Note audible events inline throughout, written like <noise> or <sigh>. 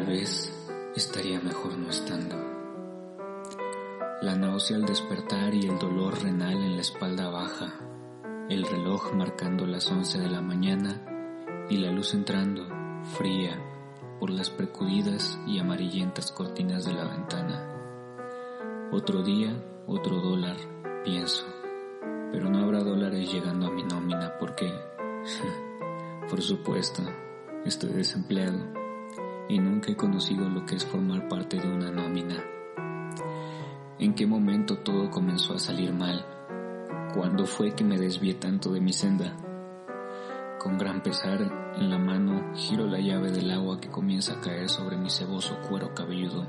Tal vez estaría mejor no estando. La náusea al despertar y el dolor renal en la espalda baja, el reloj marcando las 11 de la mañana y la luz entrando, fría, por las precudidas y amarillentas cortinas de la ventana. Otro día, otro dólar, pienso, pero no habrá dólares llegando a mi nómina porque, <laughs> por supuesto, estoy desempleado y nunca he conocido lo que es formar parte de una nómina. ¿En qué momento todo comenzó a salir mal? ¿Cuándo fue que me desvié tanto de mi senda? Con gran pesar en la mano giro la llave del agua que comienza a caer sobre mi ceboso cuero cabelludo.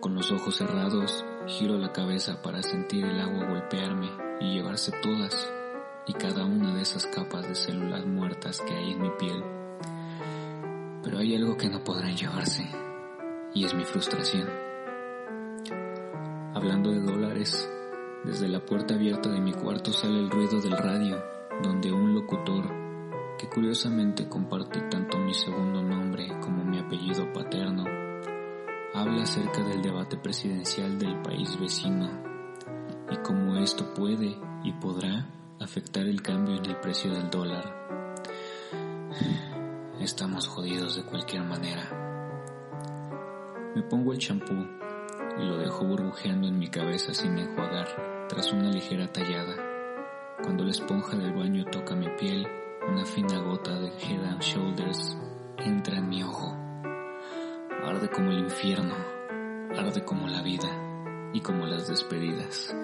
Con los ojos cerrados giro la cabeza para sentir el agua golpearme y llevarse todas y cada una de esas capas de células muertas que hay en mi piel. Pero hay algo que no podrán llevarse, y es mi frustración. Hablando de dólares, desde la puerta abierta de mi cuarto sale el ruido del radio, donde un locutor, que curiosamente comparte tanto mi segundo nombre como mi apellido paterno, habla acerca del debate presidencial del país vecino y cómo esto puede y podrá afectar el cambio en el precio del dólar. Estamos jodidos de cualquier manera. Me pongo el champú y lo dejo burbujeando en mi cabeza sin enjuagar tras una ligera tallada. Cuando la esponja del baño toca mi piel, una fina gota de Head and Shoulders entra en mi ojo. Arde como el infierno, arde como la vida y como las despedidas.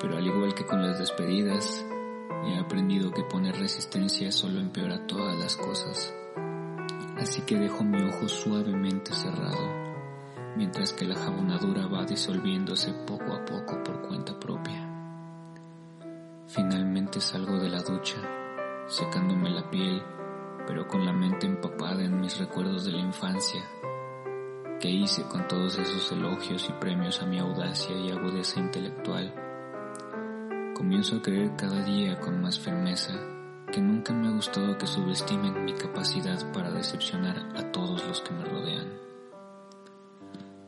Pero al igual que con las despedidas, he aprendido que poner resistencia solo empeora todas las cosas. Así que dejo mi ojo suavemente cerrado, mientras que la jabonadura va disolviéndose poco a poco por cuenta propia. Finalmente salgo de la ducha, secándome la piel, pero con la mente empapada en mis recuerdos de la infancia. ¿Qué hice con todos esos elogios y premios a mi audacia y agudeza intelectual? Comienzo a creer cada día con más firmeza que nunca me ha gustado que subestimen mi capacidad para decepcionar a todos los que me rodean.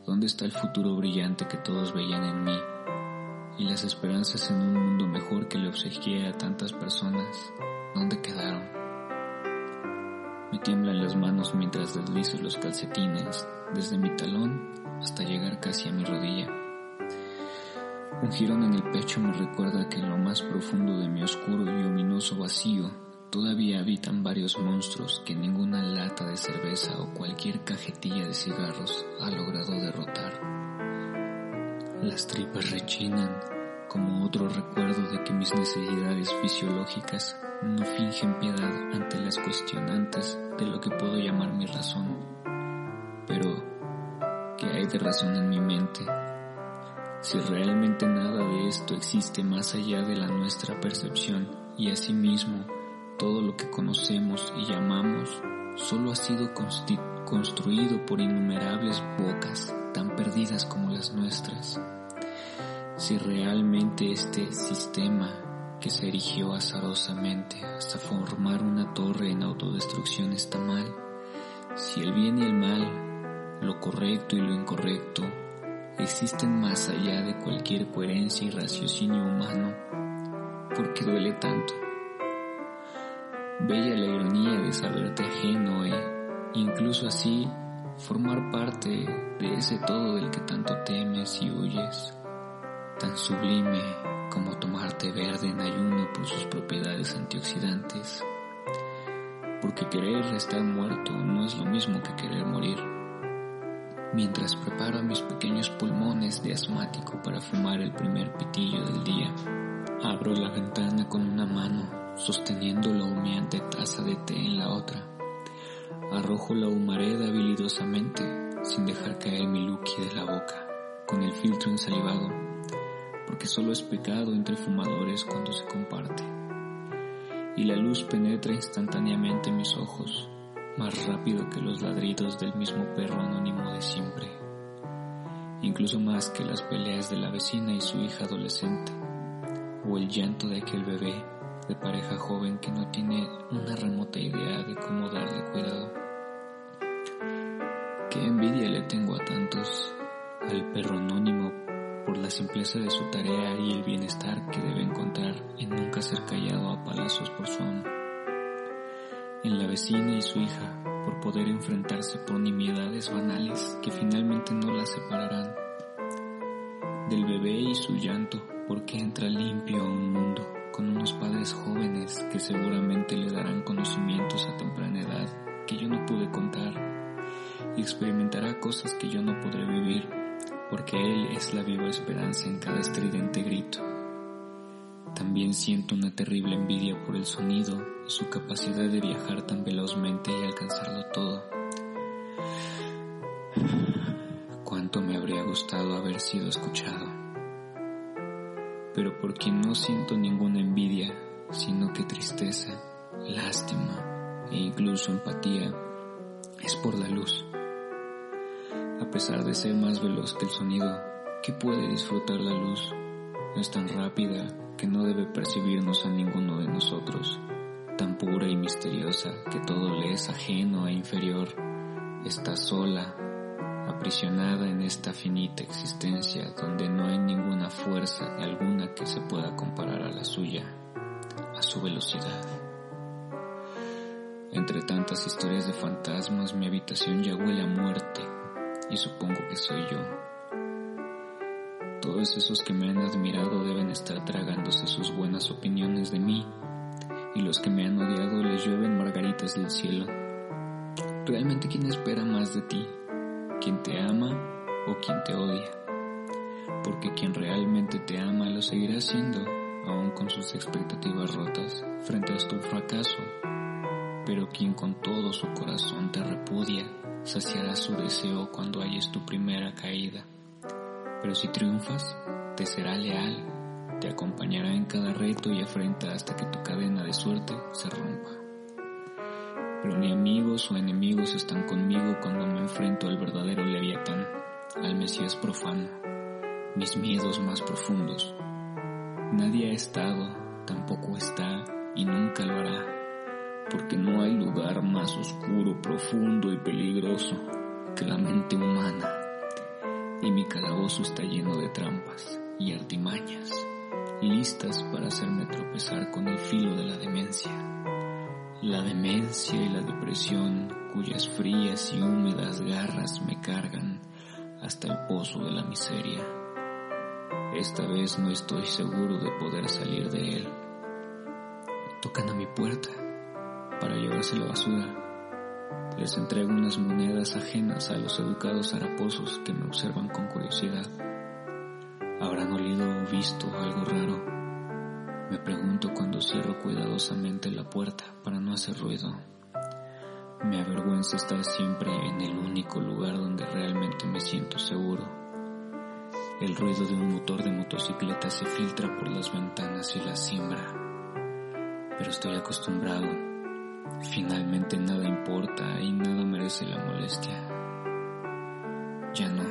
¿Dónde está el futuro brillante que todos veían en mí? Y las esperanzas en un mundo mejor que le obsequié a tantas personas, ¿dónde quedaron? Me tiemblan las manos mientras deslizo los calcetines desde mi talón hasta llegar casi a mi rodilla. Un jirón en el pecho me recuerda que en lo más profundo de mi oscuro y ominoso vacío todavía habitan varios monstruos que ninguna lata de cerveza o cualquier cajetilla de cigarros ha logrado derrotar. Las tripas rechinan como otro recuerdo de que mis necesidades fisiológicas no fingen piedad ante las cuestionantes de lo que puedo llamar mi razón. Pero, ¿qué hay de razón en mi mente? Si realmente nada de esto existe más allá de la nuestra percepción y asimismo todo lo que conocemos y llamamos solo ha sido construido por innumerables bocas tan perdidas como las nuestras. Si realmente este sistema que se erigió azarosamente hasta formar una torre en autodestrucción está mal, si el bien y el mal, lo correcto y lo incorrecto, existen más allá de cualquier coherencia y raciocinio humano, ¿por qué duele tanto? Bella la ironía de saberte ajeno e, incluso así, formar parte de ese todo del que tanto temes y huyes, tan sublime como tomar té verde en ayuno por sus propiedades antioxidantes. Porque querer estar muerto no es lo mismo que querer morir. Mientras preparo mis pequeños pulmones de asmático para fumar el primer pitillo del día, abro la ventana con una mano, sosteniendo la humeante taza de té en la otra. Arrojo la humareda habilidosamente, sin dejar caer mi lucky de la boca, con el filtro ensalivado, porque solo es pecado entre fumadores cuando se comparte. Y la luz penetra instantáneamente mis ojos, más rápido que los ladridos del mismo perro anónimo de siempre, incluso más que las peleas de la vecina y su hija adolescente, o el llanto de aquel bebé de pareja joven que no tiene una remota idea de cómo darle cuidado. Qué envidia le tengo a tantos, al perro anónimo por la simpleza de su tarea y el bienestar que debe encontrar en nunca ser callado a palazos por su amo. En la vecina y su hija por poder enfrentarse por nimiedades banales que finalmente no la separarán. Del bebé y su llanto porque entra limpio a un mundo con unos padres jóvenes que seguramente le darán conocimientos a temprana edad que yo no pude contar y experimentará cosas que yo no podré vivir porque Él es la viva esperanza en cada estridente grito. También siento una terrible envidia por el sonido y su capacidad de viajar tan velozmente y alcanzarlo todo. Cuánto me habría gustado haber sido escuchado. Pero por quien no siento ninguna envidia, sino que tristeza, lástima e incluso empatía, es por la luz. A pesar de ser más veloz que el sonido, ¿qué puede disfrutar la luz? Es tan rápida que no debe percibirnos a ninguno de nosotros, tan pura y misteriosa que todo le es ajeno e inferior, está sola, aprisionada en esta finita existencia donde no hay ninguna fuerza alguna que se pueda comparar a la suya, a su velocidad. Entre tantas historias de fantasmas mi habitación ya huele a muerte y supongo que soy yo. Todos esos que me han admirado deben estar tragándose sus buenas opiniones de mí y los que me han odiado les llueven margaritas del cielo. ¿Realmente quién espera más de ti? ¿Quién te ama o quien te odia? Porque quien realmente te ama lo seguirá haciendo, aun con sus expectativas rotas, frente a tu fracaso. Pero quien con todo su corazón te repudia, saciará su deseo cuando hayas tu primera caída. Pero si triunfas, te será leal, te acompañará en cada reto y afrenta hasta que tu cadena de suerte se rompa. Pero ni amigos o enemigos están conmigo cuando me enfrento al verdadero leviatán, al Mesías profano, mis miedos más profundos. Nadie ha estado, tampoco está y nunca lo hará, porque no hay lugar más oscuro, profundo y peligroso que la mente humana. Y mi calabozo está lleno de trampas y artimañas, listas para hacerme tropezar con el filo de la demencia la demencia y la depresión cuyas frías y húmedas garras me cargan hasta el pozo de la miseria. Esta vez no estoy seguro de poder salir de él. Tocan a mi puerta para llevarse la basura. Les entrego unas monedas ajenas a los educados haraposos que me observan con curiosidad. ¿Habrán olido o visto algo raro? Me pregunto cuando cierro cuidadosamente la puerta para no hacer ruido. Me avergüenza estar siempre en el único lugar donde realmente me siento seguro. El ruido de un motor de motocicleta se filtra por las ventanas y la siembra. Pero estoy acostumbrado. Finalmente nada importa merece la molestia. Ya no.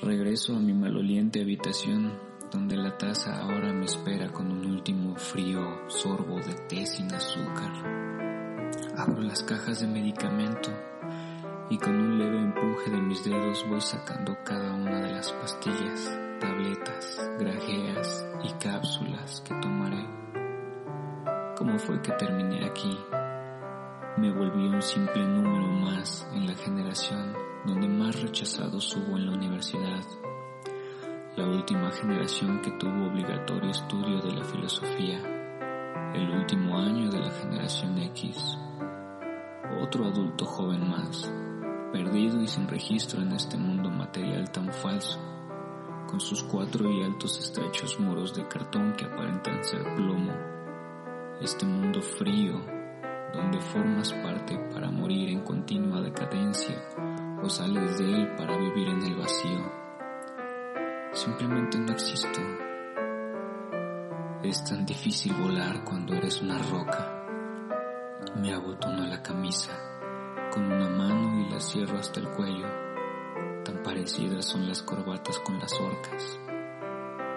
Regreso a mi maloliente habitación donde la taza ahora me espera con un último frío sorbo de té sin azúcar. Abro las cajas de medicamento y con un leve empuje de mis dedos voy sacando cada una de las pastillas, tabletas, grajeas y cápsulas que tomaré. ¿Cómo fue que terminé aquí? Me volví un simple número más en la generación donde más rechazados hubo en la universidad. La última generación que tuvo obligatorio estudio de la filosofía, el último año de la generación X, otro adulto joven más, perdido y sin registro en este mundo material tan falso, con sus cuatro y altos estrechos muros de cartón que aparentan ser plomo, este mundo frío, donde formas parte para morir en continua decadencia o sales de él para vivir en el vacío. Simplemente no existo. Es tan difícil volar cuando eres una roca. Me abotono la camisa con una mano y la cierro hasta el cuello. Tan parecidas son las corbatas con las orcas.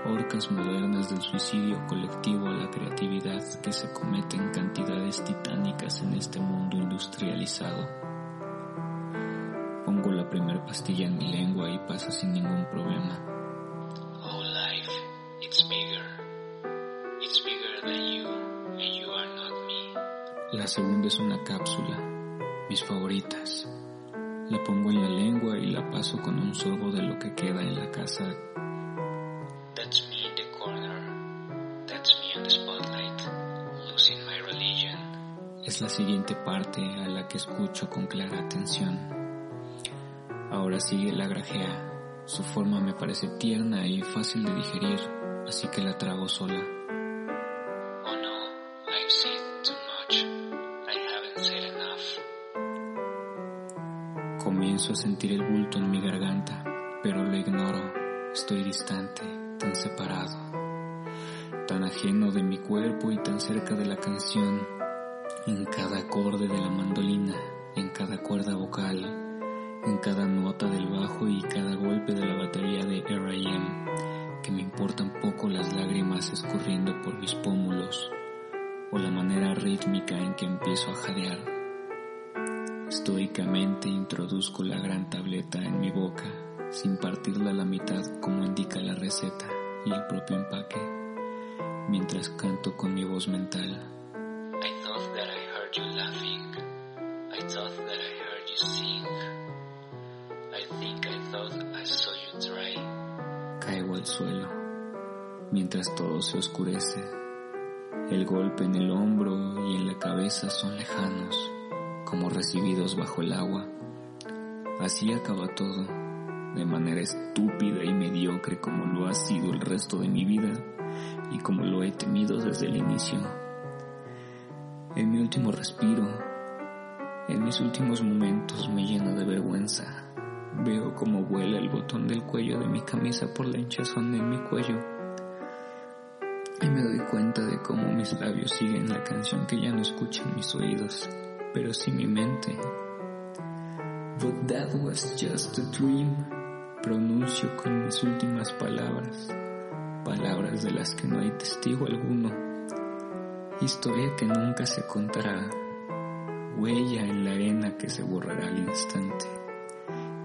Orcas modernas del suicidio colectivo a la creatividad que se cometen cantidades titánicas en este mundo industrializado. Pongo la primera pastilla en mi lengua y pasa sin ningún problema. Oh life, it's bigger. It's bigger than you, and you are not me. La segunda es una cápsula, mis favoritas. La pongo en la lengua y la paso con un sorbo de lo que queda en la casa. Es la siguiente parte a la que escucho con clara atención. Ahora sigue la grajea. Su forma me parece tierna y fácil de digerir, así que la trago sola. Oh no, I've said too much. I haven't said enough. Comienzo a sentir el bulto en mi garganta, pero lo ignoro. Estoy distante, tan separado, tan ajeno de mi cuerpo y tan cerca de la canción, en cada acorde de la mandolina, en cada cuerda vocal, en cada nota del bajo y cada golpe de la batería de R.I.M., que me importan poco las lágrimas escurriendo por mis pómulos o la manera rítmica en que empiezo a jadear. Estoicamente introduzco la gran tableta en mi boca, sin partirla a la mitad como indica la receta y el propio empaque, mientras canto con mi voz mental. Heard you laughing. I thought that I heard you sing. I think I thought I saw you try. Caigo al suelo, mientras todo se oscurece. El golpe en el hombro y en la cabeza son lejanos, como recibidos bajo el agua. Así acaba todo, de manera estúpida y mediocre como lo ha sido el resto de mi vida y como lo he temido desde el inicio. En mi último respiro, en mis últimos momentos me lleno de vergüenza. Veo cómo vuela el botón del cuello de mi camisa por la hinchazón en mi cuello. Y me doy cuenta de cómo mis labios siguen la canción que ya no escuchan mis oídos, pero sí mi mente. But that was just a dream, pronuncio con mis últimas palabras, palabras de las que no hay testigo alguno, historia que nunca se contará, huella en la arena que se borrará al instante,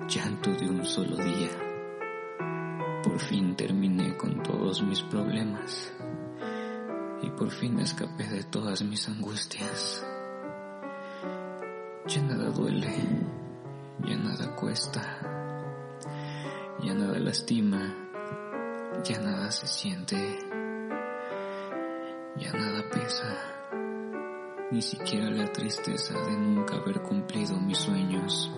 llanto de un solo día. Por fin terminé con todos mis problemas. Y por fin escapé de todas mis angustias. Ya nada duele, ya nada cuesta, ya nada lastima, ya nada se siente, ya nada pesa, ni siquiera la tristeza de nunca haber cumplido mis sueños,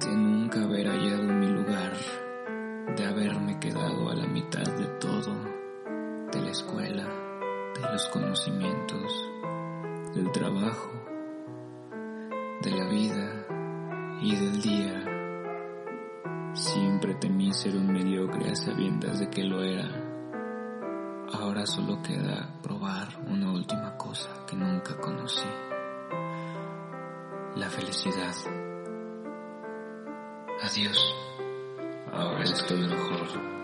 de nunca haber hallado mi lugar, de haberme quedado a la mitad de todo, de la escuela, de los conocimientos, del trabajo, de la vida y del día. Siempre temí ser un mediocre a sabiendas de que lo era. Ahora solo queda probar una última cosa que nunca conocí. La felicidad. Adiós. Ahora estoy mejor.